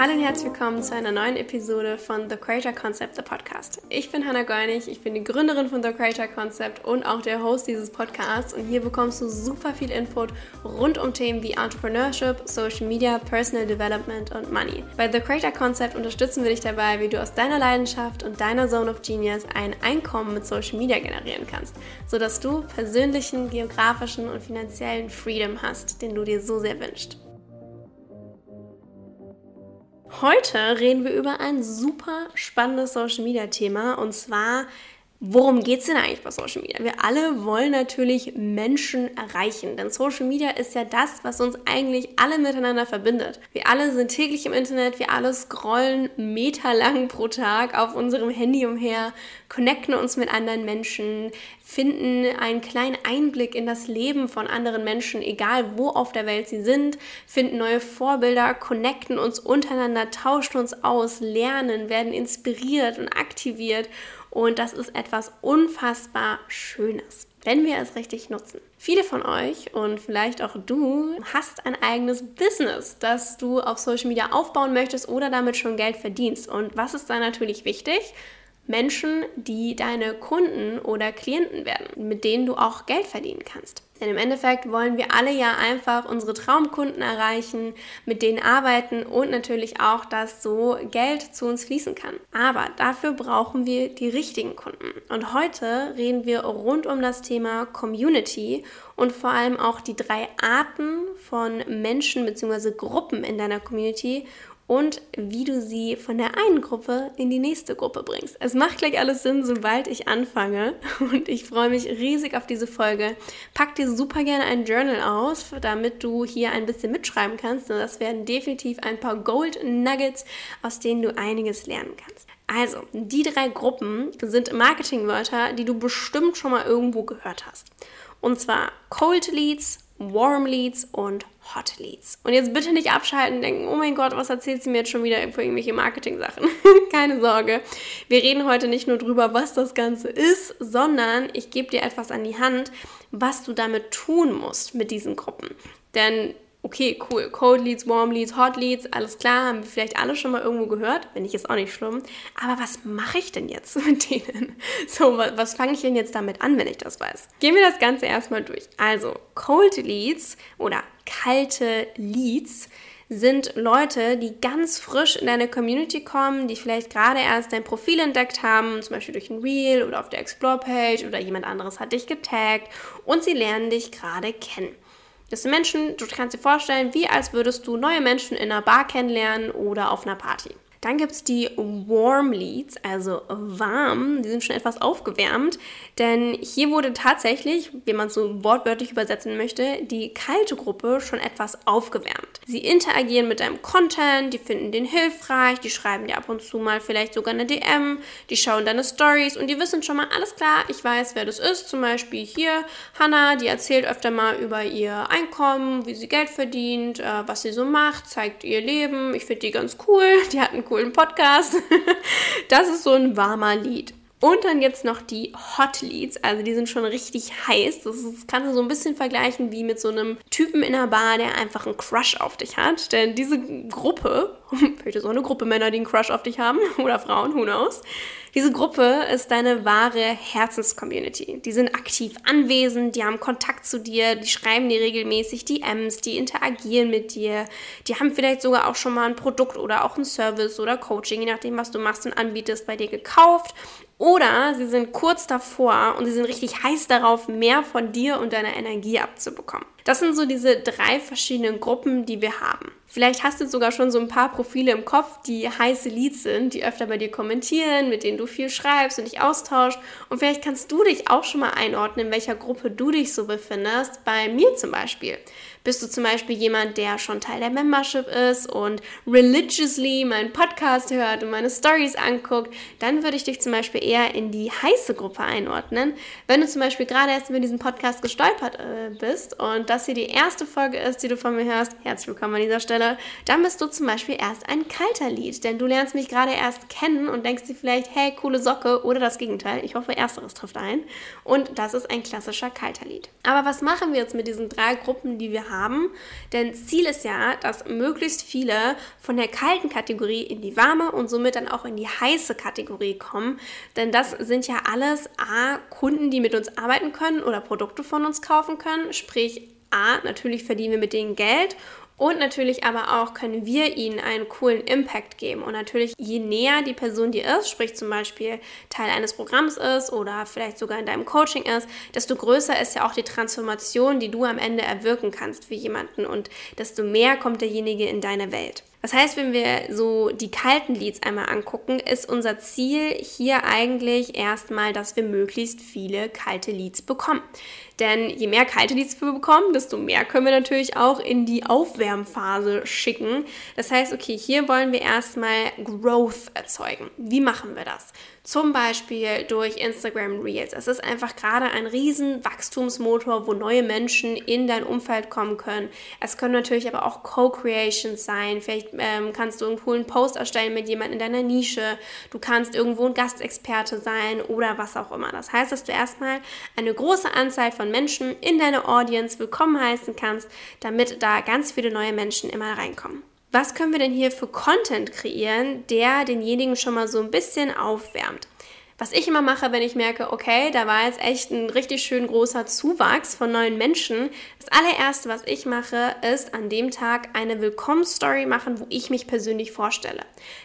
Hallo und herzlich willkommen zu einer neuen Episode von The Creator Concept, the Podcast. Ich bin Hannah Geunig, ich bin die Gründerin von The Creator Concept und auch der Host dieses Podcasts und hier bekommst du super viel Input rund um Themen wie Entrepreneurship, Social Media, Personal Development und Money. Bei The Creator Concept unterstützen wir dich dabei, wie du aus deiner Leidenschaft und deiner Zone of Genius ein Einkommen mit Social Media generieren kannst, sodass du persönlichen, geografischen und finanziellen Freedom hast, den du dir so sehr wünschst. Heute reden wir über ein super spannendes Social Media Thema und zwar Worum geht es denn eigentlich bei Social Media? Wir alle wollen natürlich Menschen erreichen, denn Social Media ist ja das, was uns eigentlich alle miteinander verbindet. Wir alle sind täglich im Internet, wir alle scrollen meterlang pro Tag auf unserem Handy umher, connecten uns mit anderen Menschen, finden einen kleinen Einblick in das Leben von anderen Menschen, egal wo auf der Welt sie sind, finden neue Vorbilder, connecten uns untereinander, tauschen uns aus, lernen, werden inspiriert und aktiviert und das ist etwas unfassbar Schönes wenn wir es richtig nutzen. Viele von euch und vielleicht auch du hast ein eigenes Business, das du auf Social Media aufbauen möchtest oder damit schon Geld verdienst. Und was ist da natürlich wichtig? Menschen, die deine Kunden oder Klienten werden, mit denen du auch Geld verdienen kannst. Denn im Endeffekt wollen wir alle ja einfach unsere Traumkunden erreichen, mit denen arbeiten und natürlich auch, dass so Geld zu uns fließen kann. Aber dafür brauchen wir die richtigen Kunden. Und heute reden wir rund um das Thema Community und vor allem auch die drei Arten von Menschen bzw. Gruppen in deiner Community und wie du sie von der einen Gruppe in die nächste Gruppe bringst. Es macht gleich alles Sinn, sobald ich anfange und ich freue mich riesig auf diese Folge. Pack dir super gerne ein Journal aus, damit du hier ein bisschen mitschreiben kannst. Das werden definitiv ein paar Gold Nuggets, aus denen du einiges lernen kannst. Also, die drei Gruppen sind Marketingwörter, die du bestimmt schon mal irgendwo gehört hast. Und zwar Cold Leads, Warm Leads und Hot Leads. Und jetzt bitte nicht abschalten und denken, oh mein Gott, was erzählt sie mir jetzt schon wieder für irgendwelche Marketing-Sachen? Keine Sorge. Wir reden heute nicht nur drüber, was das Ganze ist, sondern ich gebe dir etwas an die Hand, was du damit tun musst mit diesen Gruppen. Denn okay, cool, Cold Leads, Warm Leads, Hot Leads, alles klar, haben wir vielleicht alle schon mal irgendwo gehört, wenn nicht, ist auch nicht schlimm. Aber was mache ich denn jetzt mit denen? So, was, was fange ich denn jetzt damit an, wenn ich das weiß? Gehen wir das Ganze erstmal durch. Also, Cold Leads oder kalte Leads sind Leute, die ganz frisch in deine Community kommen, die vielleicht gerade erst dein Profil entdeckt haben, zum Beispiel durch ein Reel oder auf der Explore-Page oder jemand anderes hat dich getaggt und sie lernen dich gerade kennen. Das sind Menschen, du kannst dir vorstellen, wie als würdest du neue Menschen in einer Bar kennenlernen oder auf einer Party. Dann gibt es die Warm Leads, also warm, die sind schon etwas aufgewärmt, denn hier wurde tatsächlich, wie man so wortwörtlich übersetzen möchte, die kalte Gruppe schon etwas aufgewärmt. Sie interagieren mit deinem Content, die finden den hilfreich, die schreiben dir ab und zu mal vielleicht sogar eine DM, die schauen deine Stories und die wissen schon mal, alles klar, ich weiß, wer das ist. Zum Beispiel hier Hannah, die erzählt öfter mal über ihr Einkommen, wie sie Geld verdient, äh, was sie so macht, zeigt ihr Leben. Ich finde die ganz cool, die hat einen coolen Podcast. Das ist so ein warmer Lied. Und dann jetzt noch die Hot Leads, also die sind schon richtig heiß. Das, ist, das kannst du so ein bisschen vergleichen wie mit so einem Typen in einer Bar, der einfach einen Crush auf dich hat. Denn diese Gruppe, vielleicht ist auch eine Gruppe Männer, die einen Crush auf dich haben, oder Frauen, who knows, diese Gruppe ist deine wahre Herzenscommunity. Die sind aktiv anwesend, die haben Kontakt zu dir, die schreiben dir regelmäßig DMs, die interagieren mit dir, die haben vielleicht sogar auch schon mal ein Produkt oder auch ein Service oder Coaching, je nachdem, was du machst und anbietest, bei dir gekauft. Oder sie sind kurz davor und sie sind richtig heiß darauf, mehr von dir und deiner Energie abzubekommen. Das sind so diese drei verschiedenen Gruppen, die wir haben. Vielleicht hast du sogar schon so ein paar Profile im Kopf, die heiße Leads sind, die öfter bei dir kommentieren, mit denen du viel schreibst und dich austauschst. Und vielleicht kannst du dich auch schon mal einordnen, in welcher Gruppe du dich so befindest. Bei mir zum Beispiel. Bist du zum Beispiel jemand, der schon Teil der Membership ist und religiously meinen Podcast hört und meine Stories anguckt, dann würde ich dich zum Beispiel eher in die heiße Gruppe einordnen. Wenn du zum Beispiel gerade erst über diesen Podcast gestolpert äh, bist und das das hier die erste Folge ist, die du von mir hörst, herzlich willkommen an dieser Stelle, dann bist du zum Beispiel erst ein kalter Lied, denn du lernst mich gerade erst kennen und denkst dir vielleicht, hey, coole Socke oder das Gegenteil. Ich hoffe, ersteres trifft ein. Und das ist ein klassischer kalter Lied. Aber was machen wir jetzt mit diesen drei Gruppen, die wir haben? Denn Ziel ist ja, dass möglichst viele von der kalten Kategorie in die warme und somit dann auch in die heiße Kategorie kommen. Denn das sind ja alles A, Kunden, die mit uns arbeiten können oder Produkte von uns kaufen können. Sprich, A, natürlich verdienen wir mit denen Geld und natürlich aber auch können wir ihnen einen coolen Impact geben. Und natürlich, je näher die Person dir ist, sprich zum Beispiel Teil eines Programms ist oder vielleicht sogar in deinem Coaching ist, desto größer ist ja auch die Transformation, die du am Ende erwirken kannst für jemanden und desto mehr kommt derjenige in deine Welt. Das heißt, wenn wir so die kalten Leads einmal angucken, ist unser Ziel hier eigentlich erstmal, dass wir möglichst viele kalte Leads bekommen. Denn je mehr kalte Leads wir bekommen, desto mehr können wir natürlich auch in die Aufwärmphase schicken. Das heißt, okay, hier wollen wir erstmal Growth erzeugen. Wie machen wir das? Zum Beispiel durch Instagram Reels. Es ist einfach gerade ein riesen Wachstumsmotor, wo neue Menschen in dein Umfeld kommen können. Es können natürlich aber auch Co-Creations sein. Vielleicht ähm, kannst du einen coolen Post erstellen mit jemandem in deiner Nische. Du kannst irgendwo ein Gastexperte sein oder was auch immer. Das heißt, dass du erstmal eine große Anzahl von Menschen in deine Audience willkommen heißen kannst, damit da ganz viele neue Menschen immer reinkommen was können wir denn hier für Content kreieren, der denjenigen schon mal so ein bisschen aufwärmt? Was ich immer mache, wenn ich merke, okay, da war jetzt echt ein richtig schön großer Zuwachs von neuen Menschen. Das allererste, was ich mache, ist an dem Tag eine Willkommensstory machen, wo ich mich persönlich vorstelle.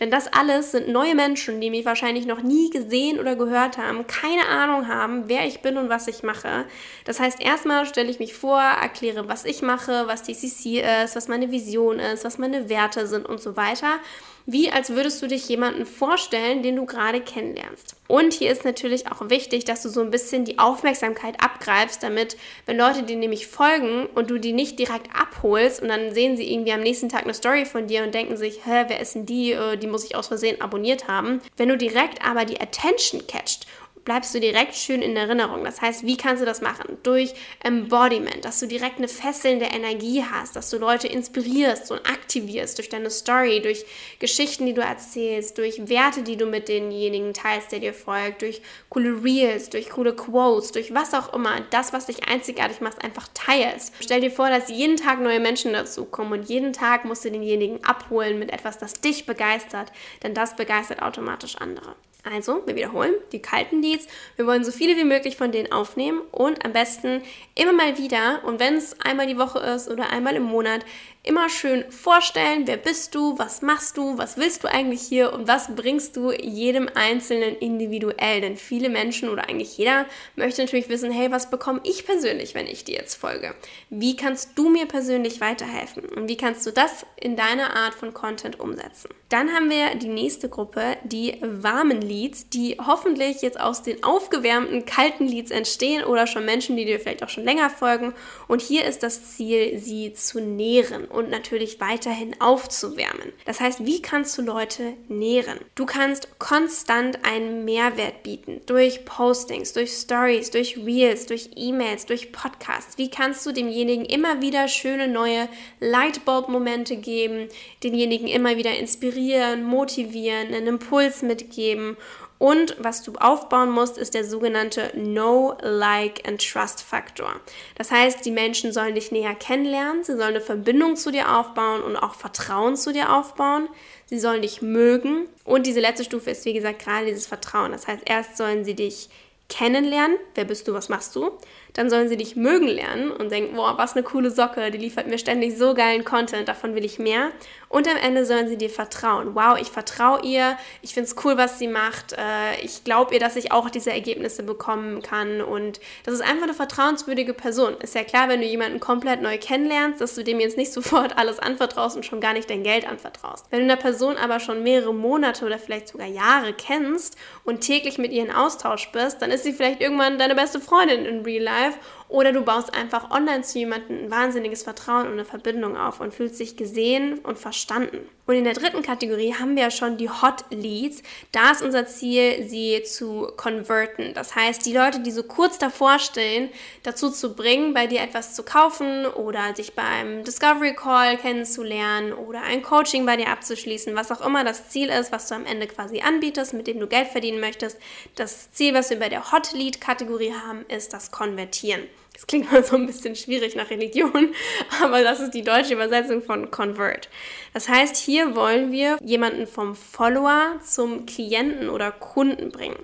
Denn das alles sind neue Menschen, die mich wahrscheinlich noch nie gesehen oder gehört haben, keine Ahnung haben, wer ich bin und was ich mache. Das heißt, erstmal stelle ich mich vor, erkläre, was ich mache, was DCC ist, was meine Vision ist, was meine Werte sind und so weiter wie als würdest du dich jemanden vorstellen, den du gerade kennenlernst. Und hier ist natürlich auch wichtig, dass du so ein bisschen die Aufmerksamkeit abgreifst, damit, wenn Leute dir nämlich folgen und du die nicht direkt abholst und dann sehen sie irgendwie am nächsten Tag eine Story von dir und denken sich, hä, wer ist denn die? Äh, die muss ich aus Versehen abonniert haben. Wenn du direkt aber die Attention catcht bleibst du direkt schön in Erinnerung. Das heißt, wie kannst du das machen? Durch Embodiment, dass du direkt eine fesselnde Energie hast, dass du Leute inspirierst und aktivierst durch deine Story, durch Geschichten, die du erzählst, durch Werte, die du mit denjenigen teilst, der dir folgt, durch coole Reels, durch coole Quotes, durch was auch immer, das, was dich einzigartig macht, einfach teilst. Stell dir vor, dass jeden Tag neue Menschen dazukommen und jeden Tag musst du denjenigen abholen mit etwas, das dich begeistert, denn das begeistert automatisch andere. Also, wir wiederholen, die kalten Leads. Wir wollen so viele wie möglich von denen aufnehmen und am besten immer mal wieder und wenn es einmal die Woche ist oder einmal im Monat, immer schön vorstellen, wer bist du, was machst du, was willst du eigentlich hier und was bringst du jedem Einzelnen individuell. Denn viele Menschen oder eigentlich jeder möchte natürlich wissen, hey, was bekomme ich persönlich, wenn ich dir jetzt folge? Wie kannst du mir persönlich weiterhelfen? Und wie kannst du das in deiner Art von Content umsetzen? Dann haben wir die nächste Gruppe, die warmen Leads, die hoffentlich jetzt aus den aufgewärmten kalten Leads entstehen oder schon Menschen, die dir vielleicht auch schon länger folgen. Und hier ist das Ziel, sie zu nähren und natürlich weiterhin aufzuwärmen. Das heißt, wie kannst du Leute nähren? Du kannst konstant einen Mehrwert bieten durch Postings, durch Stories, durch Reels, durch E-Mails, durch Podcasts. Wie kannst du demjenigen immer wieder schöne neue Lightbulb-Momente geben, denjenigen immer wieder inspirieren, motivieren, einen Impuls mitgeben und was du aufbauen musst, ist der sogenannte Know, Like and Trust Faktor. Das heißt, die Menschen sollen dich näher kennenlernen, sie sollen eine Verbindung zu dir aufbauen und auch Vertrauen zu dir aufbauen. Sie sollen dich mögen. Und diese letzte Stufe ist, wie gesagt, gerade dieses Vertrauen. Das heißt, erst sollen sie dich kennenlernen, wer bist du, was machst du, dann sollen sie dich mögen lernen und denken, boah, was eine coole Socke, die liefert mir ständig so geilen Content, davon will ich mehr. Und am Ende sollen sie dir vertrauen. Wow, ich vertraue ihr, ich finde es cool, was sie macht, äh, ich glaube ihr, dass ich auch diese Ergebnisse bekommen kann und das ist einfach eine vertrauenswürdige Person. Ist ja klar, wenn du jemanden komplett neu kennenlernst, dass du dem jetzt nicht sofort alles anvertraust und schon gar nicht dein Geld anvertraust. Wenn du eine Person aber schon mehrere Monate oder vielleicht sogar Jahre kennst und täglich mit ihr in Austausch bist, dann ist sie vielleicht irgendwann deine beste Freundin in Real Life alive oder du baust einfach online zu jemandem ein wahnsinniges Vertrauen und eine Verbindung auf und fühlst dich gesehen und verstanden. Und in der dritten Kategorie haben wir ja schon die Hot Leads. Da ist unser Ziel, sie zu converten. Das heißt, die Leute, die so kurz davor stehen, dazu zu bringen, bei dir etwas zu kaufen oder dich beim Discovery Call kennenzulernen oder ein Coaching bei dir abzuschließen, was auch immer das Ziel ist, was du am Ende quasi anbietest, mit dem du Geld verdienen möchtest. Das Ziel, was wir bei der Hot Lead Kategorie haben, ist das Konvertieren. Das klingt mal so ein bisschen schwierig nach Religion, aber das ist die deutsche Übersetzung von Convert. Das heißt, hier wollen wir jemanden vom Follower zum Klienten oder Kunden bringen.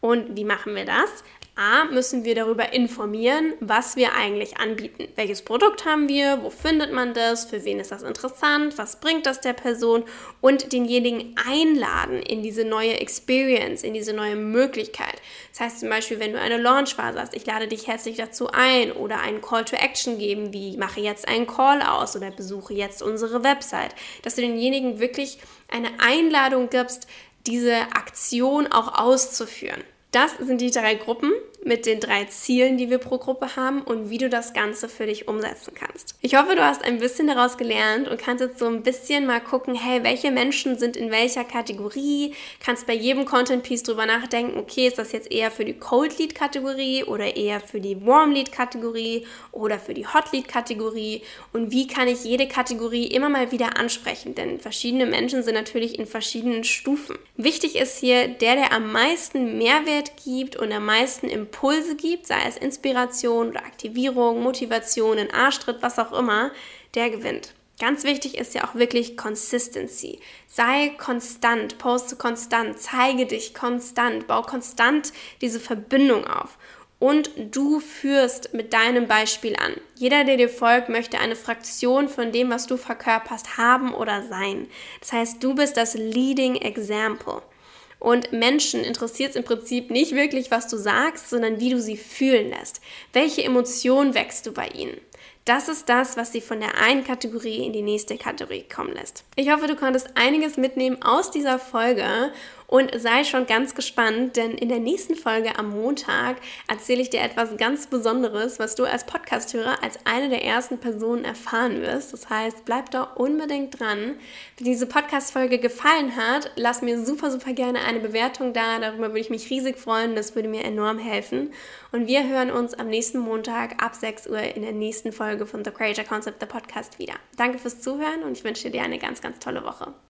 Und wie machen wir das? A, müssen wir darüber informieren, was wir eigentlich anbieten. Welches Produkt haben wir? Wo findet man das? Für wen ist das interessant? Was bringt das der Person? Und denjenigen einladen in diese neue Experience, in diese neue Möglichkeit. Das heißt zum Beispiel, wenn du eine Launchphase hast, ich lade dich herzlich dazu ein oder einen Call to Action geben, wie mache jetzt einen Call aus oder besuche jetzt unsere Website. Dass du denjenigen wirklich eine Einladung gibst, diese Aktion auch auszuführen. Das sind die drei Gruppen mit den drei Zielen, die wir pro Gruppe haben und wie du das Ganze für dich umsetzen kannst. Ich hoffe, du hast ein bisschen daraus gelernt und kannst jetzt so ein bisschen mal gucken, hey, welche Menschen sind in welcher Kategorie? Kannst bei jedem Content Piece drüber nachdenken, okay, ist das jetzt eher für die Cold Lead Kategorie oder eher für die Warm Lead Kategorie oder für die Hot Lead Kategorie und wie kann ich jede Kategorie immer mal wieder ansprechen, denn verschiedene Menschen sind natürlich in verschiedenen Stufen. Wichtig ist hier, der, der am meisten Mehrwert gibt und am meisten Impuls Impulse gibt, sei es Inspiration oder Aktivierung, Motivation, ein Arschtritt, was auch immer, der gewinnt. Ganz wichtig ist ja auch wirklich Consistency. Sei konstant, poste konstant, zeige dich konstant, bau konstant diese Verbindung auf. Und du führst mit deinem Beispiel an. Jeder, der dir folgt, möchte eine Fraktion von dem, was du verkörperst, haben oder sein. Das heißt, du bist das Leading Example. Und Menschen interessiert es im Prinzip nicht wirklich, was du sagst, sondern wie du sie fühlen lässt. Welche Emotion wächst du bei ihnen? Das ist das, was sie von der einen Kategorie in die nächste Kategorie kommen lässt. Ich hoffe, du konntest einiges mitnehmen aus dieser Folge und sei schon ganz gespannt, denn in der nächsten Folge am Montag erzähle ich dir etwas ganz Besonderes, was du als Podcasthörer als eine der ersten Personen erfahren wirst. Das heißt, bleib da unbedingt dran. Wenn diese Podcast-Folge gefallen hat, lass mir super, super gerne eine Bewertung da. Darüber würde ich mich riesig freuen. Das würde mir enorm helfen. Und wir hören uns am nächsten Montag ab 6 Uhr in der nächsten Folge von The Creator Concept, der Podcast wieder. Danke fürs Zuhören und ich wünsche dir eine ganz, ganz tolle Woche.